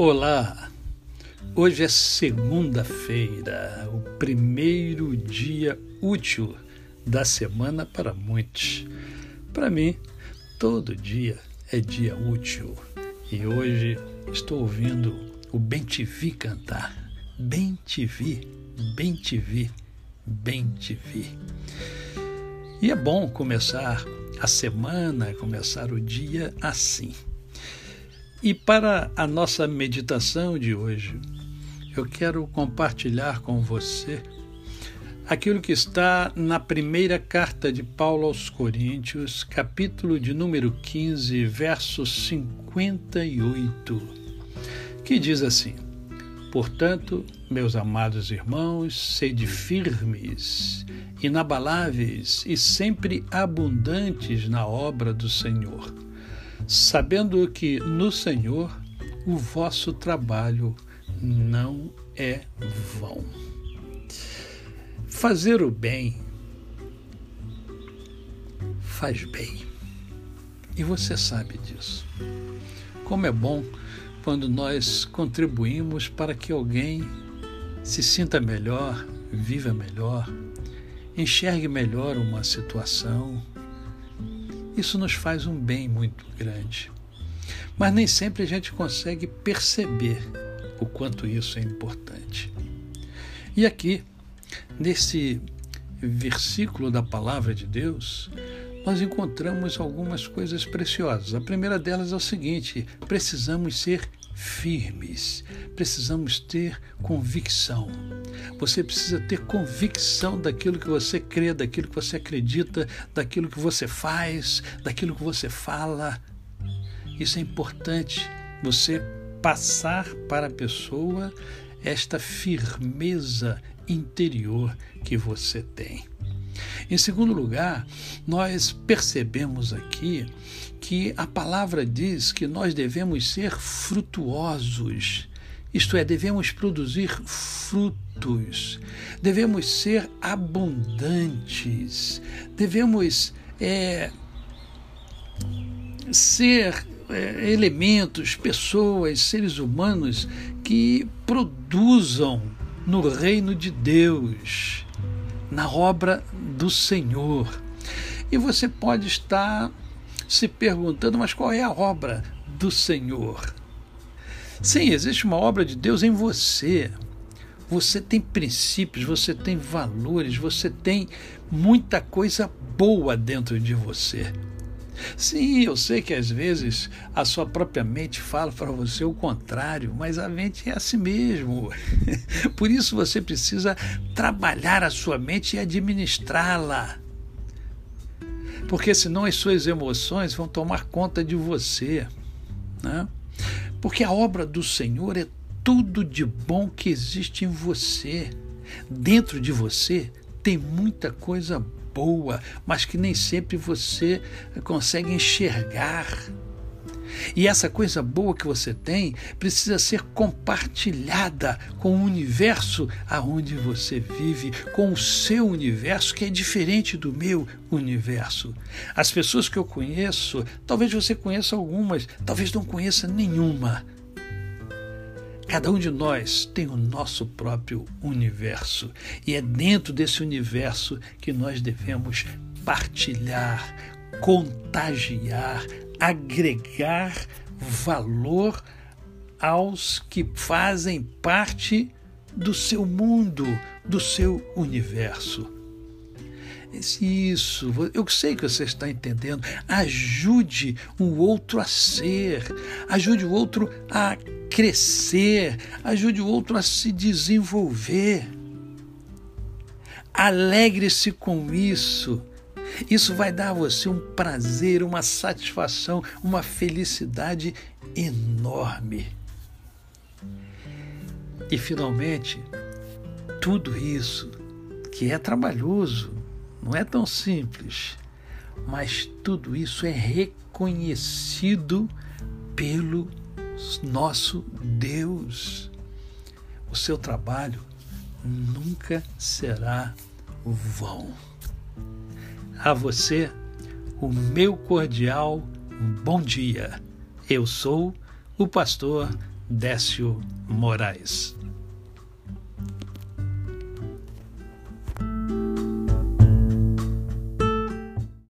Olá! Hoje é segunda-feira, o primeiro dia útil da semana para muitos. Para mim, todo dia é dia útil e hoje estou ouvindo o Bem Te Vi cantar. Bem Te Vi, Bem Te Vi, Bem Te Vi. E é bom começar a semana, começar o dia assim. E para a nossa meditação de hoje, eu quero compartilhar com você aquilo que está na primeira carta de Paulo aos Coríntios, capítulo de número 15, verso 58, que diz assim: Portanto, meus amados irmãos, sede firmes, inabaláveis e sempre abundantes na obra do Senhor sabendo que no Senhor o vosso trabalho não é vão. Fazer o bem faz bem. E você sabe disso. Como é bom quando nós contribuímos para que alguém se sinta melhor, viva melhor, enxergue melhor uma situação, isso nos faz um bem muito grande. Mas nem sempre a gente consegue perceber o quanto isso é importante. E aqui, nesse versículo da palavra de Deus, nós encontramos algumas coisas preciosas. A primeira delas é o seguinte: precisamos ser firmes, precisamos ter convicção. Você precisa ter convicção daquilo que você crê, daquilo que você acredita, daquilo que você faz, daquilo que você fala. Isso é importante, você passar para a pessoa esta firmeza interior que você tem. Em segundo lugar, nós percebemos aqui que a palavra diz que nós devemos ser frutuosos, isto é, devemos produzir frutos, devemos ser abundantes, devemos é, ser é, elementos, pessoas, seres humanos que produzam no reino de Deus na obra do Senhor. E você pode estar se perguntando, mas qual é a obra do Senhor? Sim, existe uma obra de Deus em você. Você tem princípios, você tem valores, você tem muita coisa boa dentro de você. Sim, eu sei que às vezes a sua própria mente fala para você o contrário, mas a mente é assim mesmo. Por isso você precisa trabalhar a sua mente e administrá-la. Porque senão as suas emoções vão tomar conta de você. Né? Porque a obra do Senhor é tudo de bom que existe em você. Dentro de você tem muita coisa boa, mas que nem sempre você consegue enxergar. E essa coisa boa que você tem precisa ser compartilhada com o universo aonde você vive, com o seu universo que é diferente do meu universo. As pessoas que eu conheço, talvez você conheça algumas, talvez não conheça nenhuma. Cada um de nós tem o nosso próprio universo e é dentro desse universo que nós devemos partilhar, contagiar, agregar valor aos que fazem parte do seu mundo, do seu universo. Isso, eu sei que você está entendendo. Ajude o outro a ser, ajude o outro a crescer, ajude o outro a se desenvolver. Alegre-se com isso. Isso vai dar a você um prazer, uma satisfação, uma felicidade enorme. E finalmente, tudo isso que é trabalhoso, não é tão simples, mas tudo isso é reconhecido pelo nosso Deus. O seu trabalho nunca será vão. A você, o meu cordial bom dia. Eu sou o pastor Décio Moraes.